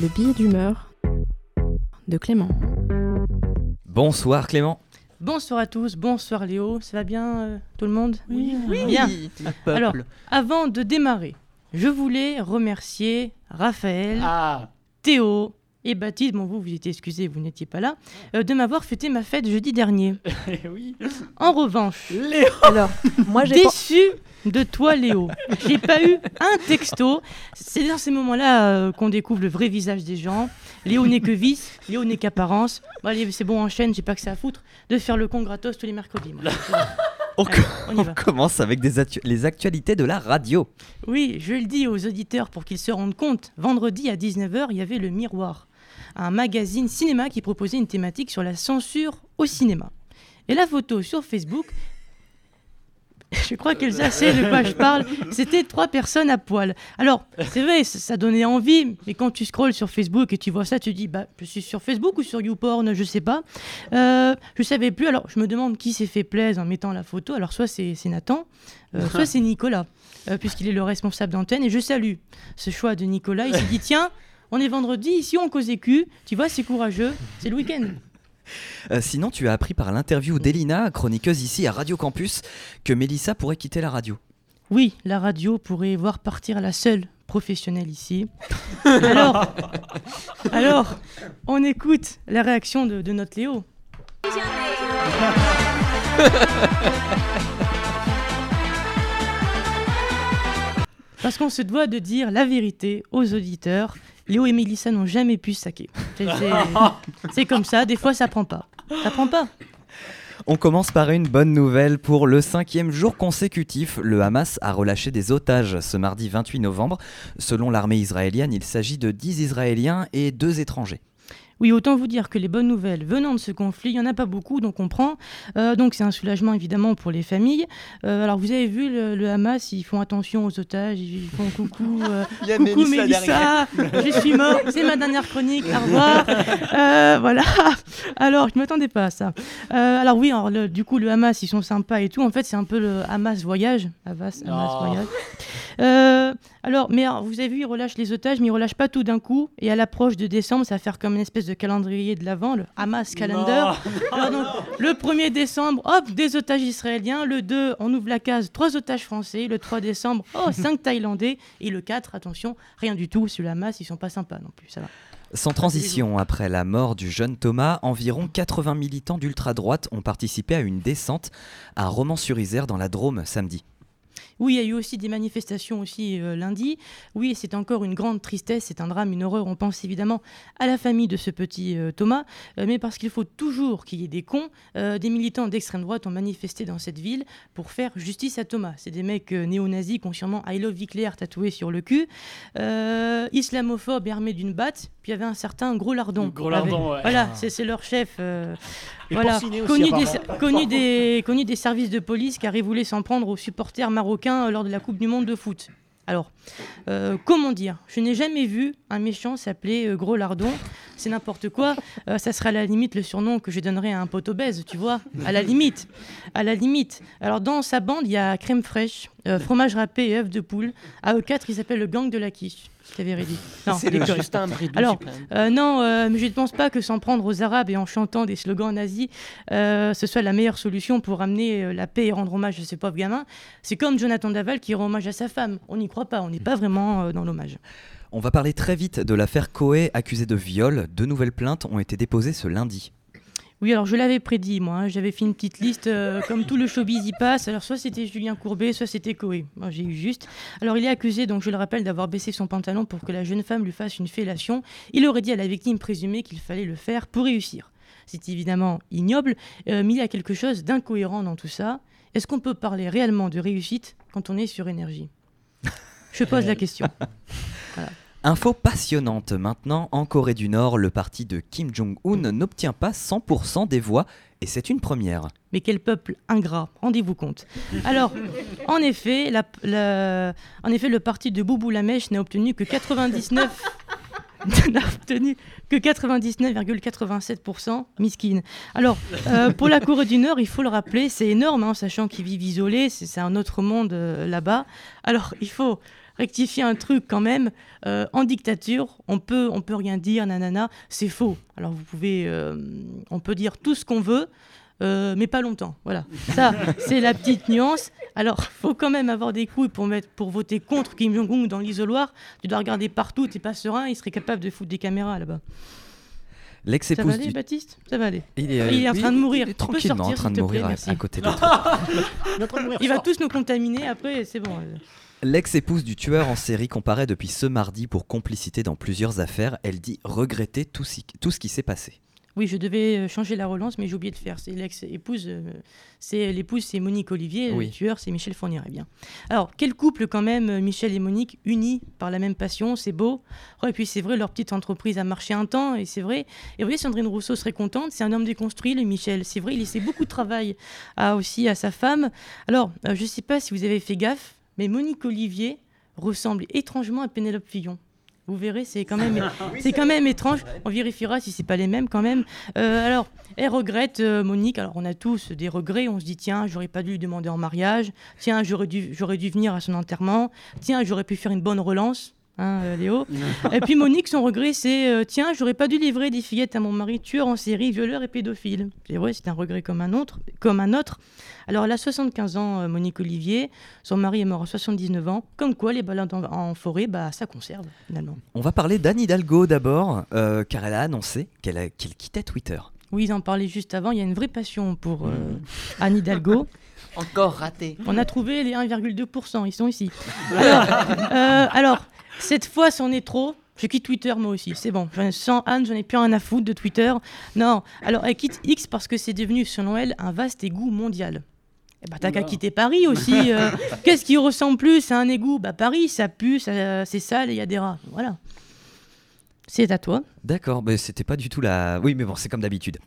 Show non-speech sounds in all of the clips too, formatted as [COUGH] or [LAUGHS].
Le billet d'humeur de Clément. Bonsoir Clément. Bonsoir à tous, bonsoir Léo, ça va bien euh, tout le monde? Oui, Bien. Alors, avant de démarrer, je voulais remercier Raphaël, Ah, Théo et Baptiste, bon vous, vous étiez excusés, vous n'étiez pas là, euh, de m'avoir fêté ma fête jeudi dernier. eh [LAUGHS] oui. En revanche, Léo Alors, moi j'ai pas- déçu de toi Léo, j'ai pas eu un texto. C'est dans ces moments-là euh, qu'on découvre le vrai visage des gens. Léo n'est que vice, Léo n'est qu'apparence. Bon allez, c'est bon, enchaîne, j'ai pas que ça à foutre de faire le con gratos tous les mercredis. moi. [LAUGHS] On, Allez, on y on va. commence avec des actu- les actualités de la radio. Oui, je le dis aux auditeurs pour qu'ils se rendent compte. Vendredi à 19h, il y avait Le Miroir, un magazine cinéma qui proposait une thématique sur la censure au cinéma. Et la photo sur Facebook, [LAUGHS] je crois qu'Elsa sait de quoi je parle, c'était trois personnes à poil. Alors, c'est vrai, ça, ça donnait envie, mais quand tu scrolles sur Facebook et tu vois ça, tu dis, bah, je suis sur Facebook ou sur YouPorn, je sais pas. Euh, je savais plus, alors je me demande qui s'est fait plaisir en mettant la photo. Alors, soit c'est c'est Nathan, euh, [LAUGHS] soit c'est Nicolas euh, puisqu'il est le responsable d'antenne. Et je salue ce choix de Nicolas. Il s'est dit [LAUGHS] tiens, on est vendredi, ici on cause écu. Tu vois, c'est courageux, c'est le week-end. Euh, sinon, tu as appris par l'interview d'Elina, chroniqueuse ici à Radio Campus, que Mélissa pourrait quitter la radio. Oui, la radio pourrait voir partir la seule professionnelle ici. Alors, [LAUGHS] alors on écoute la réaction de, de notre Léo. Parce qu'on se doit de dire la vérité aux auditeurs. Léo et Mélissa n'ont jamais pu se saquer. C'est- comme ça, des fois ça prend pas. Prend pas. On commence par une bonne nouvelle. Pour le cinquième jour consécutif, le Hamas a relâché des otages ce mardi 28 novembre. Selon l'armée israélienne, il s'agit de 10 Israéliens et 2 étrangers. Oui, autant vous dire que les bonnes nouvelles venant de ce conflit, il n'y en a pas beaucoup, donc on prend. Euh, donc c'est un soulagement évidemment pour les familles. Euh, alors vous avez vu le, le Hamas, ils font attention aux otages, ils font coucou, [LAUGHS] euh, Il y a coucou Mélissa Mélissa, je suis mort, c'est ma dernière chronique, au revoir. Euh, voilà. Alors je ne m'attendais pas à ça. Euh, alors oui, alors, le- du coup le Hamas, ils sont sympas et tout. En fait c'est un peu le Hamas voyage, Hamas, Hamas Oh. voyage. Alors, mais alors, vous avez vu, ils relâchent les otages, mais ils relâchent pas tout d'un coup. Et à l'approche de décembre, ça va faire comme une espèce de calendrier de l'avant, le Hamas Calendar. [LAUGHS] Alors, donc, le 1er décembre, hop, des otages israéliens. Le 2, on ouvre la case, trois otages français. Le 3 décembre, oh, [LAUGHS] cinq Thaïlandais. Et le 4, attention, rien du tout. Sur le Hamas, ils sont pas sympas non plus, ça va. Sans transition, après la mort du jeune Thomas, environ 80 militants d'ultra-droite ont participé à une descente à Romans-sur-Isère dans la Drôme samedi. Oui, il y a eu aussi des manifestations aussi euh, lundi. Oui, c'est encore une grande tristesse, c'est un drame, une horreur. On pense évidemment à la famille de ce petit euh, Thomas, euh, mais parce qu'il faut toujours qu'il y ait des cons, des militants d'extrême droite ont manifesté dans cette ville pour faire justice à Thomas. C'est des mecs néo-nazis qui ont sûrement I love Hitler tatoué sur le cul, islamophobes et armés d'une batte. Puis il y avait un certain Gros Lardon. Gros Lardon, ouais. Voilà, c'est c'est leur chef. euh, voilà, connu des, connu, des, [LAUGHS] connu des services de police car il voulait s'en prendre aux supporters marocains euh, lors de la Coupe du Monde de foot. Alors, euh, comment dire? Je n'ai jamais vu un méchant s'appeler euh, Gros Lardon. C'est n'importe quoi. Euh, ça sera à la limite le surnom que je donnerais à un pote obèse, tu vois À la limite. À la limite. Alors, dans sa bande, il y a crème fraîche, fromage râpé et œufs de poule. À eux quatre, ils s'appellent le gang de la quiche. [LAUGHS] C'est le. Justin Bridou Alors. Euh, non, euh, mais je ne pense pas que s'en prendre aux Arabes et en chantant des slogans nazis, euh, ce soit la meilleure solution pour amener euh, la paix et rendre hommage à ces pauvres gamins. C'est comme Jonathan Daval qui rend hommage à sa femme. On n'y croit pas, on n'est pas vraiment euh, dans l'hommage. On va parler très vite de l'affaire Coé accusée de viol. Deux nouvelles plaintes ont été déposées ce lundi. Oui, alors je l'avais prédit, moi. hein. J'avais fait une petite liste, euh, comme tout le showbiz y passe. Alors, soit c'était Julien Courbet, soit c'était Coé. Moi, j'ai eu juste. Alors, il est accusé, donc je le rappelle, d'avoir baissé son pantalon pour que la jeune femme lui fasse une fellation. Il aurait dit à la victime présumée qu'il fallait le faire pour réussir. C'est évidemment ignoble, euh, mais il y a quelque chose d'incohérent dans tout ça. Est-ce qu'on peut parler réellement de réussite quand on est sur énergie? Je pose la question. [LAUGHS] Info passionnante maintenant, en Corée du Nord, le parti de Kim Jong-un n'obtient pas 100% des voix et c'est une première. Mais quel peuple ingrat, rendez-vous compte. Alors, en effet, le parti de Boubou Lamèche n'a obtenu que 99... [LAUGHS] n'a obtenu que 99,87% miskine. Alors, euh, pour la Corée du Nord, il faut le rappeler, c'est énorme, hein, sachant qu'ils vivent isolés, c'est c'est un autre monde euh, là-bas. Alors, il faut rectifier un truc quand même. Euh, en dictature, on peut, on peut rien dire, nanana, c'est faux. Alors vous pouvez, euh, on peut dire tout ce qu'on veut, euh, mais pas longtemps. Voilà, ça, c'est la petite nuance. Alors, faut quand même avoir des couilles pour, mettre, pour voter contre Kim Jong-un dans l'isoloir. Tu dois regarder partout, t'es pas serein, il serait capable de foutre des caméras là-bas. Ça va L'ex-épouse aller, du... Baptiste? Ça va aller. Il est, [LAUGHS] Il est en train de mourir. il est tranquillement en sortir, train de mourir plaît, à- côté de. Il va tous nous contaminer après, c'est bon. L'ex-épouse du tueur en série comparaît depuis ce mardi pour complicité dans plusieurs affaires. Elle dit regretter tout, si- tout ce qui s'est passé. Oui, je devais euh, changer la relance, mais j'ai oublié de faire. C'est l'ex-épouse, euh, c'est l'épouse, c'est Monique Olivier, Oui. le tueur, c'est Michel Fourniret. Bien. Alors, quel couple quand même, euh, Michel et Monique, unis par la même passion, c'est beau. Oh, et puis c'est vrai, leur petite entreprise a marché un temps, et c'est vrai. Et vous voyez, Sandrine Rousseau serait contente. C'est un homme déconstruit, le Michel. C'est vrai, il laissait beaucoup de travail à, aussi à sa femme. Alors, je ne sais pas si vous avez fait gaffe, mais Monique Olivier ressemble étrangement à Pénélope Fillon. Vous verrez, c'est quand même, [LAUGHS] c'est quand même étrange. On vérifiera si c'est pas les mêmes quand même. Euh, alors, elle regrette euh, Monique. Alors, on a tous des regrets. On se dit tiens, j'aurais pas dû lui demander en mariage. Tiens, j'aurais dû, j'aurais dû venir à son enterrement. Tiens, j'aurais pu faire une bonne relance. Hein, euh, Léo. [LAUGHS] et puis Monique, son regret, c'est euh, tiens, j'aurais pas dû livrer des fillettes à mon mari tueur en série, violeur et pédophile. C'est vrai, c'est un regret comme un autre, comme un autre. Alors, elle a 75 ans, euh, Monique Olivier. Son mari est mort à 79 ans. Comme quoi, les balades en, en forêt, bah, ça conserve finalement. On va parler d'Anne Hidalgo d'abord, euh, car elle a annoncé qu'elle quittait Twitter. Oui, ils en parlaient juste avant. Il y a une vraie passion pour euh, [LAUGHS] Anne Hidalgo. Encore raté. On a trouvé les 1,2%. Ils sont ici. [LAUGHS] Alors, euh, alors, cette fois, c'en est trop. Je quitte Twitter moi aussi, c'est bon. Sans Anne, j'en ai plus rien à foutre de Twitter. Non, alors elle quitte X parce que c'est devenu, selon elle, un vaste égout mondial. Eh bah, t'as qu'à quitter Paris aussi. euh. [LAUGHS] Qu'est-ce qui ressemble plus à un égout? Bah, Paris, ça pue, ça- c'est sale et il y a des rats. Voilà. C'est à toi. D'accord, mais c'était pas du tout la. Oui, mais bon, c'est comme d'habitude.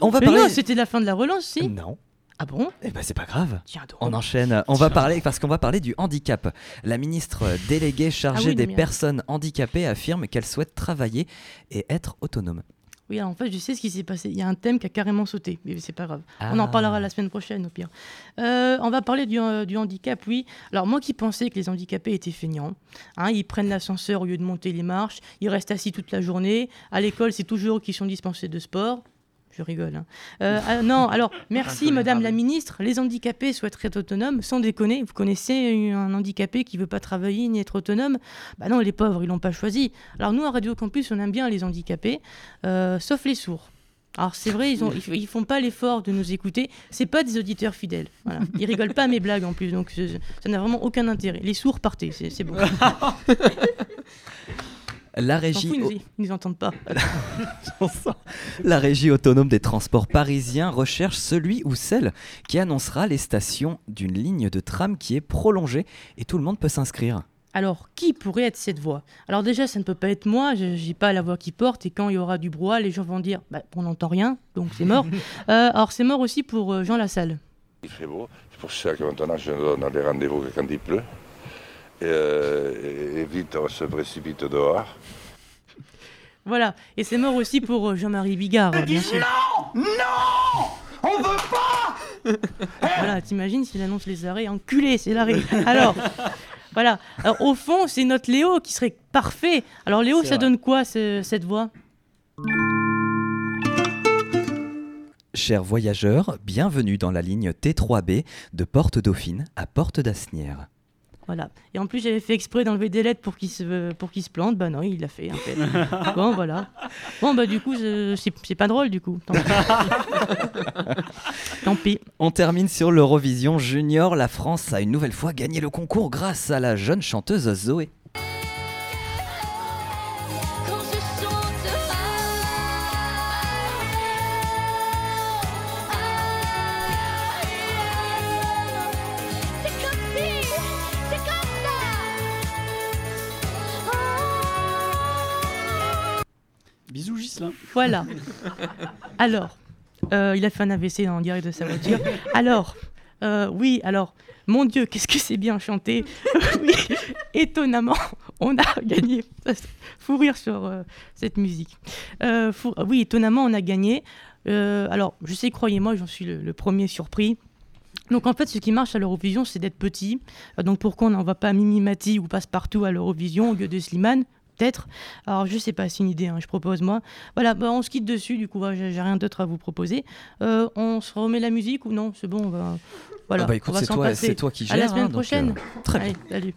On va Mais parler. non, c'était la fin de la relance, si. Non. Ah bon? Eh ben c'est pas grave. Tiens donc. On enchaîne. On va parler parce qu'on va parler du handicap. La ministre déléguée chargée Ah oui, des personnes handicapées affirme qu'elle souhaite travailler et être autonome. Oui, alors en fait, je sais ce qui s'est passé. Il y a un thème qui a carrément sauté, mais c'est pas grave. On Ah. en parlera la semaine prochaine, au pire. Euh, on va parler du, euh, du handicap, oui. Alors, moi qui pensais que les handicapés étaient feignants, hein, ils prennent l'ascenseur au lieu de monter les marches, ils restent assis toute la journée. À l'école, c'est toujours qu'ils sont dispensés de sport. Je rigole. hein. Euh, ah, non, alors, merci, Madame la Ministre. Les handicapés souhaiteraient être autonomes, sans déconner. Vous connaissez un handicapé qui veut pas travailler ni être autonome? Bah non, les pauvres, ils l'ont pas choisi. Alors, nous, à Radio Campus, on aime bien les handicapés, euh, sauf les sourds. Alors c'est vrai, ils, ont, ils, ils font pas l'effort de nous écouter. C'est pas des auditeurs fidèles. Voilà. Ils rigolent pas à mes blagues en plus, donc ça n'a vraiment aucun intérêt. Les sourds partez, c'est bon. [LAUGHS] La régie, fout, ils, nous, ils nous entendent pas. [LAUGHS] la régie autonome des transports parisiens recherche celui ou celle qui annoncera les stations d'une ligne de tram qui est prolongée et tout le monde peut s'inscrire. Alors, qui pourrait être cette voix? Alors déjà, ça ne peut pas être moi, je j'ai pas la voix qui porte, et quand il y aura du brouhaha, les gens vont dire bah, on n'entend rien, donc c'est mort. [LAUGHS] Euh, alors c'est mort aussi pour euh, Jean Lassalle. Il fait beau, c'est pour ça que maintenant je ne donne des rendez-vous quand il pleut. Et, euh, et vite on se précipite dehors. Voilà, et c'est mort aussi pour euh, Jean-Marie Bigard, bien sûr. Non On veut pas [LAUGHS] Voilà, t'imagines s'il annonce les arrêts, enculé, c'est l'arrêt. Alors, [LAUGHS] voilà. Alors, au fond, c'est notre Léo qui serait parfait. Alors, Léo, ça vrai. donne quoi, ce- cette voix? Chers voyageurs, bienvenue dans la ligne T3B de Porte Dauphine à Porte d'Asnières. Voilà. Et en plus, j'avais fait exprès d'enlever des lettres pour qu'il se, pour qu'il se plante. Bah non, il l'a fait, en fait. [LAUGHS] bon, voilà. Bon, bah du coup, je- c'est c'est pas drôle, du coup. Tant pis. [LAUGHS] Tant pis. On termine sur l'Eurovision Junior. La France a une nouvelle fois gagné le concours grâce à la jeune chanteuse Zoé. Voilà. Alors, euh, il a fait un AVC en direct de sa voiture. Alors, euh, oui, alors, mon Dieu, qu'est-ce que c'est bien chanté. [LAUGHS] oui, étonnamment, on a gagné. Fou rire sur euh, cette musique. Oui, étonnamment, on a gagné. Alors, je sais, croyez-moi, j'en suis le, le premier surpris. Donc en fait, ce qui marche à l'Eurovision, c'est d'être petit. Donc pourquoi on n'envoie pas Mimi Mati ou Passe-Partout à l'Eurovision au lieu de Slimane? Peut-être. Alors je sais pas, c'est une idée, hein, je propose moi. Voilà, bah, on se quitte dessus, du coup, voilà, j'ai rien d'autre à vous proposer. Euh, on se remet la musique ou non? C'est bon, on va... Voilà, Ah bah écoute, c'est toi, qui À la semaine hein, donc, prochaine. euh, très bien. Salut.